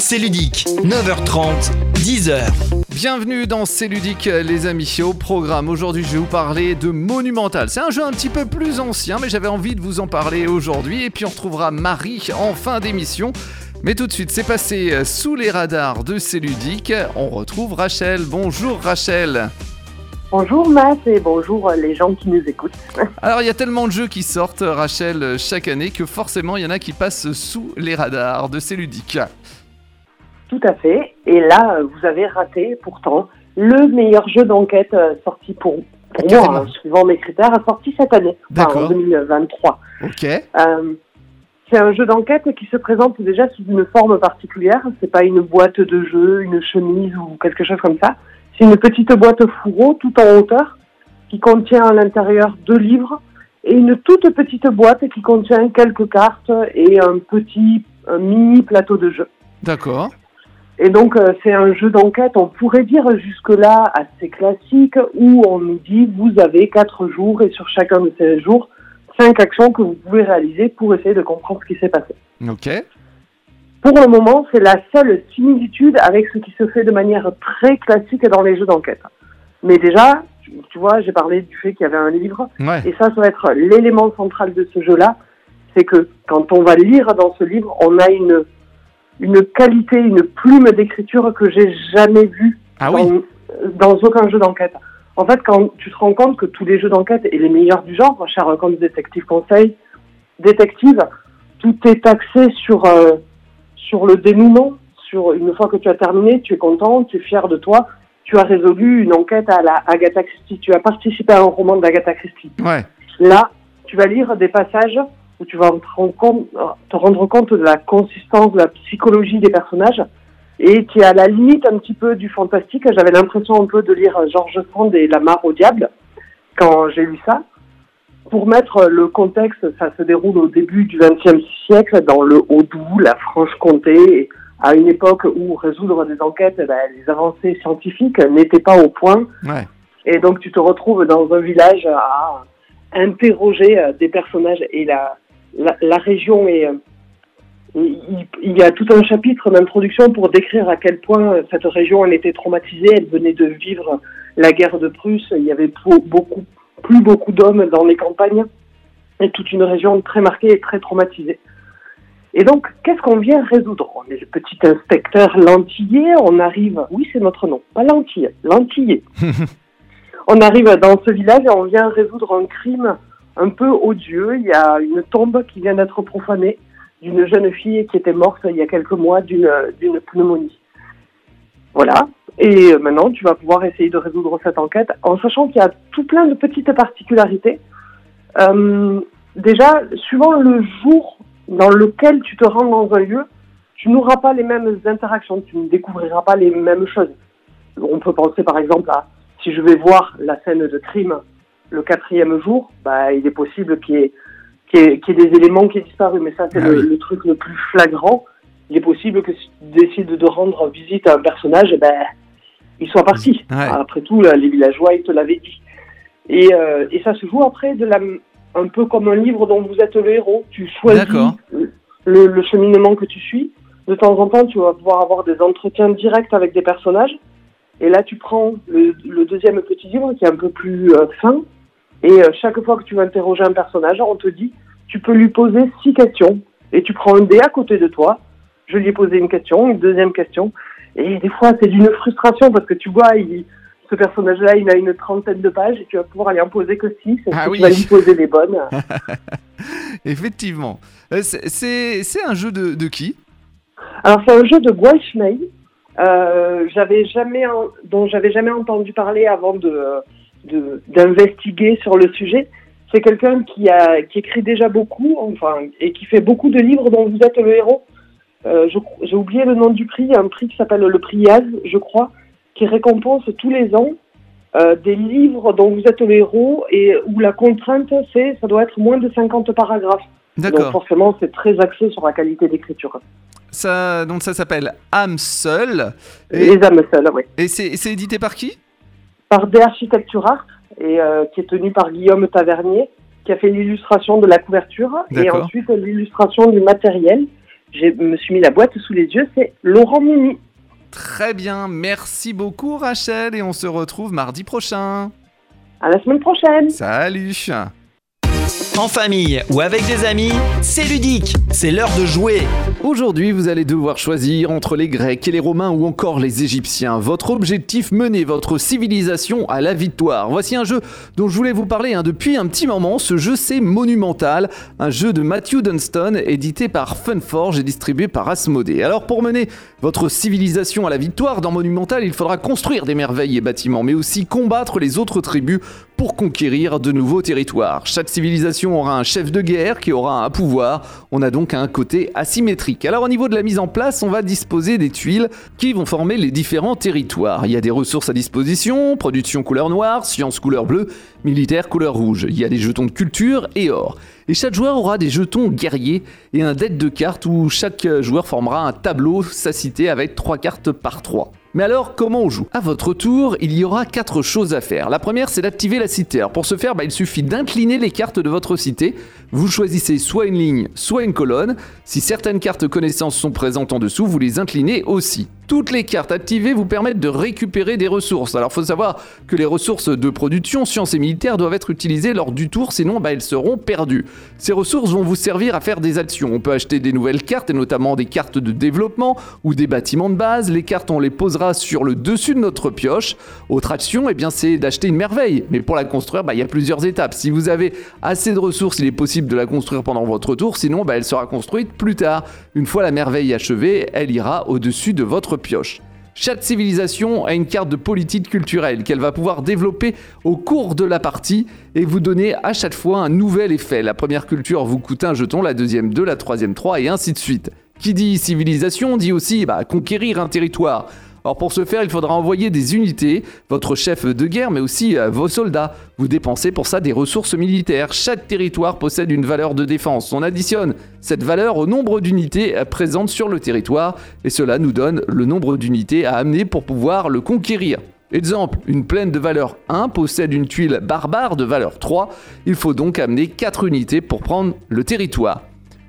C'est ludique, 9h30, 10h. Bienvenue dans C'est ludique les amis. Au programme aujourd'hui, je vais vous parler de Monumental. C'est un jeu un petit peu plus ancien, mais j'avais envie de vous en parler aujourd'hui. Et puis on retrouvera Marie en fin d'émission. Mais tout de suite, c'est passé sous les radars de C'est ludique. On retrouve Rachel. Bonjour Rachel. Bonjour Matt et bonjour les gens qui nous écoutent. Alors il y a tellement de jeux qui sortent, Rachel, chaque année, que forcément il y en a qui passent sous les radars de ces ludiques. Tout à fait. Et là, vous avez raté pourtant le meilleur jeu d'enquête euh, sorti pour, pour moi, hein, suivant mes critères, sorti cette année, enfin, en 2023. Ok. Euh, c'est un jeu d'enquête qui se présente déjà sous une forme particulière. C'est pas une boîte de jeu, une chemise ou quelque chose comme ça. C'est une petite boîte fourreau tout en hauteur qui contient à l'intérieur deux livres et une toute petite boîte qui contient quelques cartes et un petit un mini plateau de jeu. D'accord. Et donc euh, c'est un jeu d'enquête, on pourrait dire jusque-là assez classique, où on nous dit vous avez quatre jours et sur chacun de ces jours, cinq actions que vous pouvez réaliser pour essayer de comprendre ce qui s'est passé. Ok. Pour le moment, c'est la seule similitude avec ce qui se fait de manière très classique dans les jeux d'enquête. Mais déjà, tu, tu vois, j'ai parlé du fait qu'il y avait un livre, Ouais. et ça, ça va être l'élément central de ce jeu-là, c'est que quand on va lire dans ce livre, on a une, une qualité, une plume d'écriture que j'ai jamais vue Ah oui. dans, dans aucun jeu d'enquête. En fait, quand tu te rends compte que tous les jeux d'enquête, et les meilleurs du genre, Sherlock Holmes, Détective Conseil, Détective, tout est axé sur, euh, sur le dénouement. Sur une fois que tu as terminé, tu es content, tu es fier de toi, tu as résolu une enquête à la Agatha Christie, tu as participé à un roman d'Agatha Christie. Ouais. Là, tu vas lire des passages où tu vas te rendre compte, te rendre compte de la consistance, de la psychologie des personnages, et qui est à la limite un petit peu du fantastique. J'avais l'impression un peu de lire Georges Sand et La mare au diable quand j'ai lu ça. Pour mettre le contexte, ça se déroule au début du XXe siècle dans le Haut-Doubs, la Franche-Comté, à une époque où résoudre des enquêtes, eh ben, les avancées scientifiques n'étaient pas au point. Ouais. Et donc tu te retrouves dans un village à interroger euh, des personnages et la, la, la région est... euh, Il, il y a tout un chapitre d'introduction pour décrire à quel point euh, cette région elle était traumatisée. Elle venait de vivre la guerre de Prusse. Il y avait beaucoup, plus beaucoup d'hommes dans les campagnes et toute une région très marquée et très traumatisée. Et donc, qu'est-ce qu'on vient résoudre? On est le petit inspecteur Lantillé, on arrive, oui c'est notre nom, pas Lantille, Lantillé. on arrive dans ce village et on vient résoudre un crime un peu odieux. Il y a une tombe qui vient d'être profanée d'une jeune fille qui était morte il y a quelques mois d'une pneumonie. Voilà. Et maintenant, tu vas pouvoir essayer de résoudre cette enquête en sachant qu'il y a tout plein de petites particularités. Euh, déjà, suivant le jour dans lequel tu te rends dans un lieu, tu n'auras pas les mêmes interactions, tu ne découvriras pas les mêmes choses. On peut penser par exemple à si je vais voir la scène de crime le quatrième jour, bah, il est possible qu'il y, ait- qu'il y ait- qu'il y ait des éléments qui aient disparu, mais ça c'est Ah le, oui. le truc le plus flagrant. Il est possible que si tu décides de rendre visite à un personnage, ben, il soit parti. Ouais. Après tout, là, les villageois, ils te l'avaient dit. Et, euh, et ça se joue après de la, un peu comme un livre dont vous êtes le héros. Tu choisis le, le cheminement que tu suis. De temps en temps, tu vas pouvoir avoir des entretiens directs avec des personnages. Et là, tu prends le, le deuxième petit livre qui est un peu plus euh, fin. Et euh, chaque fois que tu vas interroger un personnage, on te dit, tu peux lui poser six questions. Et tu prends un dé à côté de toi. Je lui ai posé une question, une deuxième question. Et des fois, c'est d'une frustration parce que tu vois, il, ce personnage-là, il a une trentaine de pages et tu vas pouvoir aller en poser que six. Et Ah tu oui. vas lui poser les bonnes. Effectivement. Euh, c'est- un jeu de, de qui? Alors c'est un jeu de Gualchmey, euh, j'avais jamais en- dont j'avais jamais entendu parler avant de de- d'investiguer sur le sujet. C'est quelqu'un qui a qui écrit déjà beaucoup, enfin et qui fait beaucoup de livres dont vous êtes le héros. Euh, J'ai oublié le nom du prix, il y a un prix qui s'appelle le prix Yaz, je crois, qui récompense tous les ans euh, des livres dont vous êtes le héros et où la contrainte c'est ça doit être moins de 50 paragraphes. Donc forcément c'est très axé sur la qualité d'écriture. Ça, donc ça s'appelle âme seule. Et, Les âmes seules, oui. et c'est c'est édité par qui? Par des Architecture Art, et, euh, qui est tenu par Guillaume Tavernier, qui a fait l'illustration de la couverture, et ensuite l'illustration du matériel. je me suis mis la boîte sous les yeux, c'est Laurent Mini. Très bien, merci beaucoup Rachel et on se retrouve mardi prochain. À la semaine prochaine. Salut. En famille ou avec des amis, c'est ludique, c'est l'heure de jouer. Aujourd'hui, vous allez devoir choisir entre les Grecs et les Romains ou encore les Égyptiens. Votre objectif, mener votre civilisation à la victoire. Voici un jeu dont je voulais vous parler hein, depuis un petit moment. Ce jeu, c'est Monumental, un jeu de Matthew Dunston, édité par Funforge et distribué par Asmodee. Alors, pour mener votre civilisation à la victoire dans Monumental, il faudra construire des merveilles et bâtiments, mais aussi combattre les autres tribus pour conquérir de nouveaux territoires. Chaque civilisation aura un chef de guerre qui aura un pouvoir. On a donc un côté asymétrique. Alors au niveau de la mise en place, on va disposer des tuiles qui vont former les différents territoires. Il y a des ressources à disposition, production couleur noire, science couleur bleue, militaire couleur rouge. Il y a des jetons de culture et or. Et chaque joueur aura des jetons guerriers et un deck de cartes où chaque joueur formera un tableau, sa cité avec 3 cartes par 3. Mais alors, comment on joue? À votre tour, il y aura quatre choses à faire. La première, c'est d'activer la cité. Pour ce faire, bah, il suffit d'incliner les cartes de votre cité. Vous choisissez soit une ligne, soit une colonne. Si certaines cartes connaissances sont présentes en dessous, vous les inclinez aussi. Toutes les cartes activées vous permettent de récupérer des ressources. Alors faut savoir que les ressources de production, sciences et militaires doivent être utilisées lors du tour, sinon bah, elles seront perdues. Ces ressources vont vous servir à faire des actions. On peut acheter des nouvelles cartes, et notamment des cartes de développement ou des bâtiments de base. Les cartes, on les posera sur le dessus de notre pioche. Autre action, eh bien, c'est d'acheter une merveille. Mais pour la construire, bah, il y a plusieurs étapes. Si vous avez assez de ressources, il est possible de la construire pendant votre tour, sinon bah, elle sera construite plus tard. Une fois la merveille achevée, elle ira au-dessus de votre pioche. Chaque civilisation a une carte de politique culturelle qu'elle va pouvoir développer au cours de la partie et vous donner à chaque fois un nouvel effet. La première culture vous coûte un jeton, la deuxième deux, la troisième trois et ainsi de suite. Qui dit civilisation dit aussi bah, conquérir un territoire. Alors pour ce faire, il faudra envoyer des unités, votre chef de guerre, mais aussi euh, vos soldats. Vous dépensez pour ça des ressources militaires. Chaque territoire possède une valeur de défense. On additionne cette valeur au nombre d'unités euh, présentes sur le territoire, et cela nous donne le nombre d'unités à amener pour pouvoir le conquérir. Exemple, une plaine de valeur 1 possède une tuile barbare de valeur 3. Il faut donc amener 4 unités pour prendre le territoire.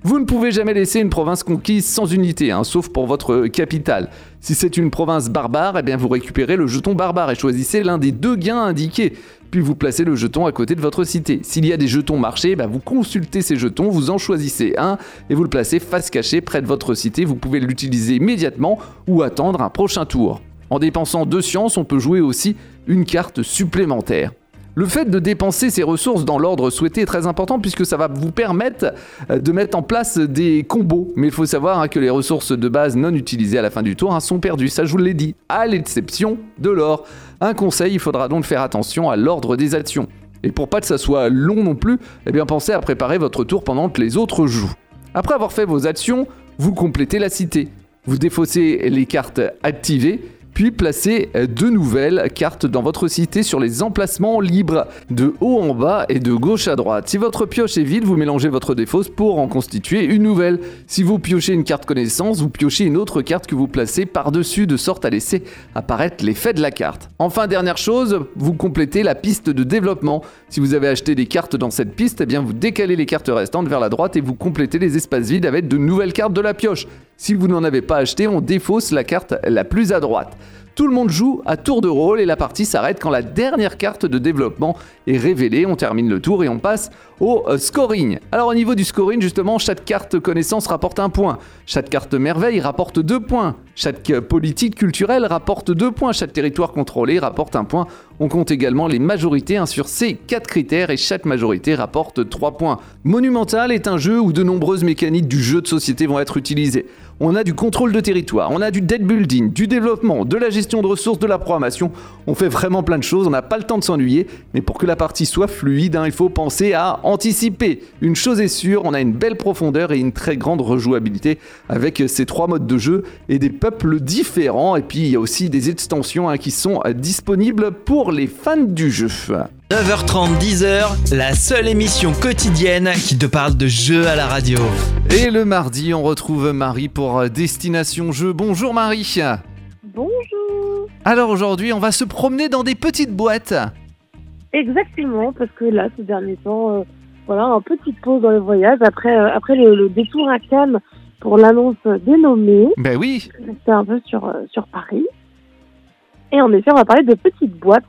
Vous ne pouvez jamais laisser une province conquise sans unité, hein, sauf pour votre capitale. Si c'est une province barbare, eh bien vous récupérez le jeton barbare et choisissez l'un des deux gains indiqués. Puis vous placez le jeton à côté de votre cité. S'il y a des jetons marchés, bah, vous consultez ces jetons, vous en choisissez un et vous le placez face cachée près de votre cité. Vous pouvez l'utiliser immédiatement ou attendre un prochain tour. En dépensant deux sciences, on peut jouer aussi une carte supplémentaire. Le fait de dépenser ces ressources dans l'ordre souhaité est très important puisque ça va vous permettre euh, de mettre en place des combos. Mais il faut savoir hein, que les ressources de base non utilisées à la fin du tour hein, sont perdues. Ça, je vous l'ai dit, à l'exception de l'or. Un conseil, il faudra donc faire attention à l'ordre des actions. Et pour pas que ça soit long non plus, eh bien pensez à préparer votre tour pendant que les autres jouent. Après avoir fait vos actions, vous complétez la cité. Vous défaussez les cartes activées puis placez deux nouvelles cartes dans votre cité sur les emplacements libres, de haut en bas et de gauche à droite. Si votre pioche est vide, vous mélangez votre défausse pour en constituer une nouvelle. Si vous piochez une carte connaissance, vous piochez une autre carte que vous placez par-dessus de sorte à laisser apparaître l'effet de la carte. Enfin, dernière chose, vous complétez la piste de développement. Si vous avez acheté des cartes dans cette piste, eh bien vous décalez les cartes restantes vers la droite et vous complétez les espaces vides avec de nouvelles cartes de la pioche. Si vous n'en avez pas acheté, on défausse la carte la plus à droite. Tout le monde joue à tour de rôle et la partie s'arrête quand la dernière carte de développement est révélée. On termine le tour et on passe au euh, scoring. Alors au niveau du scoring, justement, chaque carte connaissance rapporte un point. Chaque carte merveille rapporte deux points. Chaque politique culturelle rapporte deux points. Chaque territoire contrôlé rapporte un point. On compte également les majorités sur ces quatre critères et chaque majorité rapporte trois points. Monumental est un jeu où de nombreuses mécaniques du jeu de société vont être utilisées on a du contrôle de territoire, on a du dead building, du développement, de la gestion de ressources, de la programmation. On fait vraiment plein de choses, on n'a pas le temps de s'ennuyer, mais pour que la partie soit fluide, hein, il faut penser à anticiper. Une chose est sûre, on a une belle profondeur et une très grande rejouabilité avec ces trois modes de jeu et des peuples différents. Et puis il y a aussi des extensions hein, qui sont disponibles pour les fans du jeu. 9h30, 10h, la seule émission quotidienne qui te parle de jeux à la radio. Et le mardi, on retrouve Marie pour Destination Jeux. Bonjour Marie. Bonjour. Alors aujourd'hui, on va se promener dans des petites boîtes. Exactement, parce que là, ces derniers temps, euh, voilà, un petite pause dans les voyages. Après, euh, après le, le détour à Cannes, pour l'annonce dénommée. Ben oui. C'était un peu sur, euh, sur Paris. Et en effet, on va parler de petites boîtes.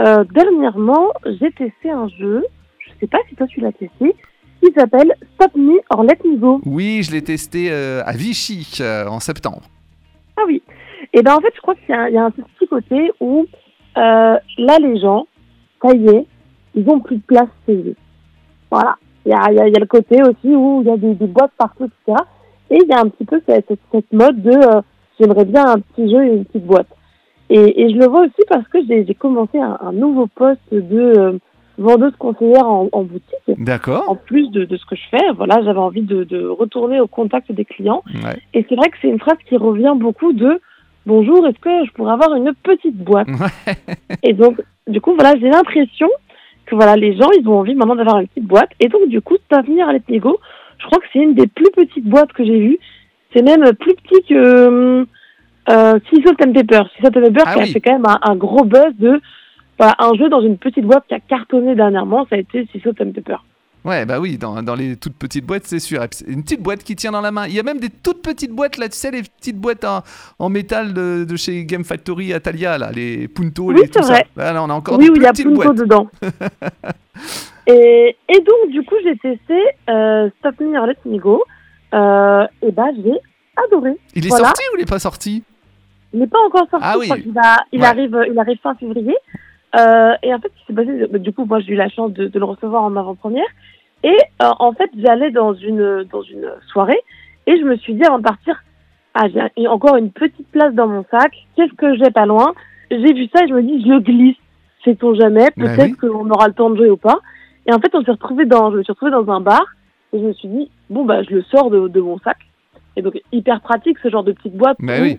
Euh, dernièrement, j'ai testé un jeu, je sais pas si toi tu l'as testé, qui s'appelle Stop Me or Let Me Go. Oui, je l'ai testé euh, à Vichy euh, en septembre. Ah oui. Et ben en fait, je crois qu'il y, a un- il y a un petit côté où là, les gens, ça y est, ils ont plus de place chez eux. Voilà. Il y a, y a- y a le côté aussi où il y a des, des boîtes partout, etc. Et il y a un petit peu cette, mode de euh, j'aimerais bien un petit jeu et une petite boîte. Et, et je le vois aussi parce que j'ai commencé un, un nouveau poste de euh, vendeuse conseillère en, en boutique en D'accord. plus de, de ce que je fais, voilà, j'avais envie de, de retourner au contact des clients. Ouais. Et c'est vrai que c'est une phrase qui revient beaucoup de Bonjour, est-ce que je pourrais avoir une petite boîte Et donc, du coup, voilà, j'ai l'impression que voilà, les gens, ils ont envie maintenant d'avoir une petite boîte. Et donc, du coup, Tavenir à Letnego, je crois que c'est une des plus petites boîtes que j'ai vues. C'est même plus petit que euh, euh, Salt and Pepper. Salt and Pepper Ah qui a oui. fait quand même un, un gros buzz de voilà, un jeu dans une petite boîte qui a cartonné dernièrement, ça a été Salt and Pepper. Ouais, bah oui, dans, dans les toutes petites boîtes, c'est sûr. Une petite boîte qui tient dans la main. Il y a même des toutes petites boîtes, là, tu sais, les petites boîtes en, en métal de, de chez Game Factory Atalia, là, les Punto, Oui, les c'est tout ça. vrai. Là, là, on a encore oui, des où il plus y a petites Punto boîtes. dedans. et, et donc, du coup, j'ai testé euh, Stop Me or Let Me Go. Euh, et bah, j'ai adoré. Il est Voilà. sorti ou il est pas sorti? Il n'est pas encore sorti. Ah oui. va- il, Ouais. arrive, il arrive fin février. Euh, et en fait, ce qui s'est passé, bah, du coup, moi, j'ai eu la chance de, de le recevoir en avant-première. Et euh, en fait, j'allais dans une, dans une soirée et je me suis dit avant de partir, ah, j'ai encore une petite place dans mon sac. Qu'est-ce que j'ai pas loin? J'ai vu ça et je me dis, je glisse. Sait-on jamais Bah Peut-être oui. qu'on aura le temps de jouer ou pas. Et en fait, on s'est retrouvé dans, je me suis retrouvée dans un bar et je me suis dit, bon, bah, je le sors de, de mon sac. Et donc, hyper pratique ce genre de petite boîte. Où oui.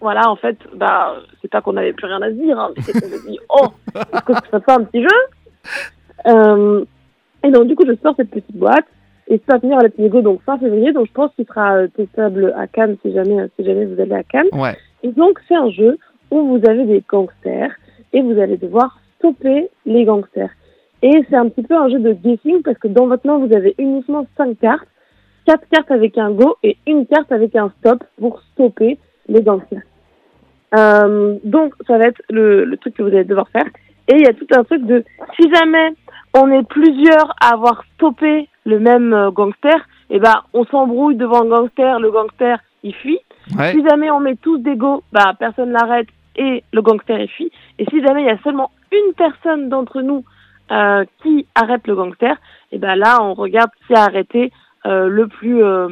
voilà, en fait, bah, c'est pas qu'on avait plus rien à se dire, hein, mais c'est qu'on s'est dit, oh, est-ce que fais pas un petit jeu? Euh, Et donc, du coup, je sors cette petite boîte, et ça va venir à la Pinego, donc fin février, donc je pense qu'il sera euh, testable à Cannes si jamais, si jamais vous allez à Cannes. Ouais. Et donc, c'est un jeu où vous avez des gangsters, et vous allez devoir stopper les gangsters. Et c'est un petit peu un jeu de guessing, parce que dans votre main, vous avez uniquement 5 cartes, 4 cartes avec un go, et une carte avec un stop pour stopper les gangsters. Euh, donc, ça va être le, le truc que vous allez devoir faire. Et il y a tout un truc de, si jamais on est plusieurs à avoir stoppé le même euh, gangster, et ben, on s'embrouille devant le gangster, le gangster, il fuit. Ouais. Si jamais on met tous des go, bah, personne l'arrête et le gangster, il fuit. Et si jamais il y a seulement une personne d'entre nous euh, qui arrête le gangster, et ben là, on regarde qui a arrêté euh, le plus euh,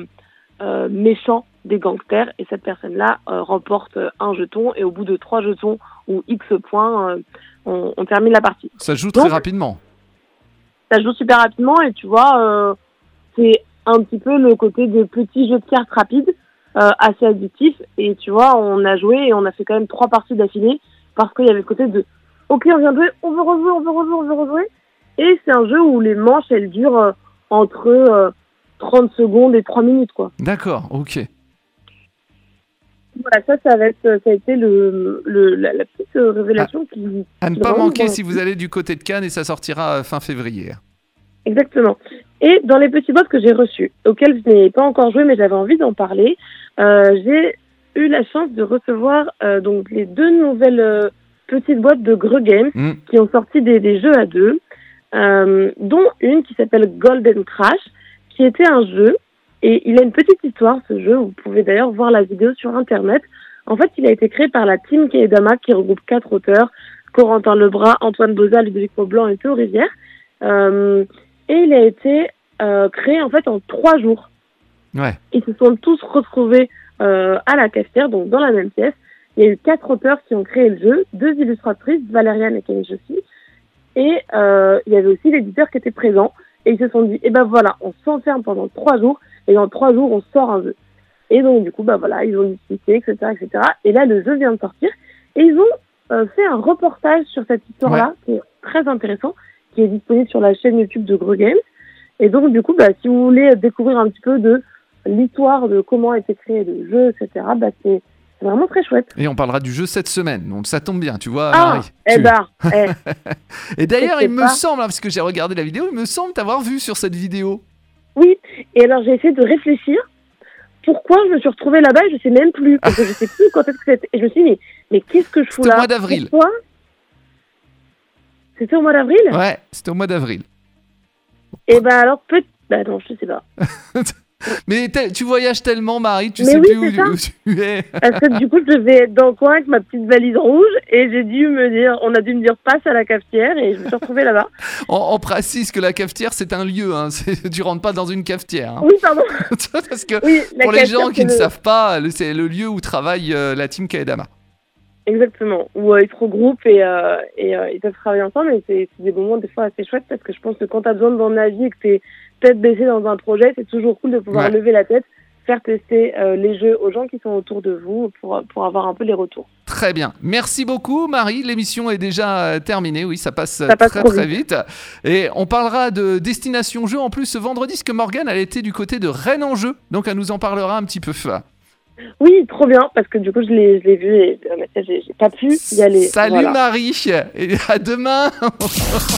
méchant des gangsters et cette personne-là remporte un jeton et au bout de trois jetons ou X points, on, on termine la partie. Ça joue très Donc- rapidement. Ça joue super rapidement et tu vois, c'est un petit peu le côté de petits jeux de cartes rapides, assez addictif et tu vois, on a joué et on a fait quand même trois parties d'affilée parce qu'il y avait le côté de ok, on vient de jouer, on veut rejouer, on veut rejouer, on veut rejouer et c'est un jeu où les manches elles durent euh, entre euh, 30 secondes et 3 minutes quoi. D'accord, ok. Voilà, ça, ça, va être, ça a été le, le, la, la petite euh, révélation qui. À ne pas manquer si vous allez du côté de Cannes et ça sortira euh, fin février. Exactement. Et dans les petits boîtes que j'ai reçus, auxquels je n'ai pas encore joué, mais j'avais envie d'en parler, euh, j'ai eu la chance de recevoir euh, donc les deux nouvelles petites boîtes de Greux Games Hmm. qui ont sorti des, des jeux à deux, euh, dont une qui s'appelle Golden Crash, qui était un jeu. Et il a une petite histoire, ce jeu. Vous pouvez d'ailleurs voir la vidéo sur Internet. En fait, il a été créé par la team Kaedama, qui regroupe quatre auteurs. Corentin Lebras, Antoine Boza, Ludovic Maublanc et Théo Rivière. Euh, et il a été euh, créé en fait en trois jours. Ouais. Ils se sont tous retrouvés euh, à la cafetière, donc dans la même pièce. Il y a eu quatre auteurs qui ont créé le jeu, deux illustratrices, Valériane et Camille Jossy. Et euh, il y avait aussi l'éditeur qui était présent. Et ils se sont dit, eh ben voilà, on s'enferme pendant trois jours, et dans trois jours, on sort un jeu. Et donc, du coup, bah voilà, ils ont discuté, etc., etc. Et là, le jeu vient de sortir. Et ils ont euh, fait un reportage sur cette histoire-là, qui est très intéressant, qui est disponible sur la chaîne YouTube de Gros Games. Et donc, du coup, bah, si vous voulez découvrir un petit peu de l'histoire de comment a été créé le jeu, etc., bah, c'est c'est vraiment très chouette. Et on parlera du jeu cette semaine, donc ça tombe bien, tu vois, Ah, Marie. eh Tu- ben, eh, Et d'ailleurs, il me semble, hein, parce que j'ai regardé la vidéo, il me semble t'avoir vu sur cette vidéo. oui. Et alors, j'ai essayé de réfléchir, pourquoi je me suis retrouvée là-bas et je sais même plus. Parce que je sais plus quand est-ce que c'était. Et je me suis dit, mais, mais qu'est-ce que je fous C'était là au mois d'avril. C'était au mois d'avril Ouais, c'était au mois d'avril. Et ben alors, peut Bah non, je sais pas. Mais tu voyages tellement, Marie, tu Mais sais oui, plus où, tu es. Parce que du coup, je devais être dans le coin avec ma petite valise rouge et j'ai dû me dire, on a dû me dire passe à la cafetière et je me suis retrouvée là-bas. On, on précise que la cafetière, c'est un lieu. Hein. Tu rentres pas dans une cafetière. hein. Oui, pardon. Parce que Oui, pour les gens qui ne savent pas, c'est le lieu où travaille euh, la team Kaedama. Exactement. Où euh, ils se regroupent et, euh, et euh, ils peuvent travailler ensemble. Et c'est des moments des fois assez chouettes parce que je pense que quand tu as besoin de la vie et que tu es tête baissée dans un projet, c'est toujours cool de pouvoir Ouais. lever la tête, faire tester euh, les jeux aux gens qui sont autour de vous pour, pour avoir un peu les retours. Très bien. Merci beaucoup, Marie. L'émission est déjà euh, terminée. Oui, ça passe, Ça passe très très vite. Et on parlera de Destination Jeu en plus ce vendredi, parce que Morgane, elle était du côté de Rennes en jeu. Donc elle nous en parlera un petit peu. Oui, trop bien parce que du coup, je l'ai je l'ai vu et euh, j'ai j'ai pas pu y aller. Salut Voilà. Marie. Et à demain.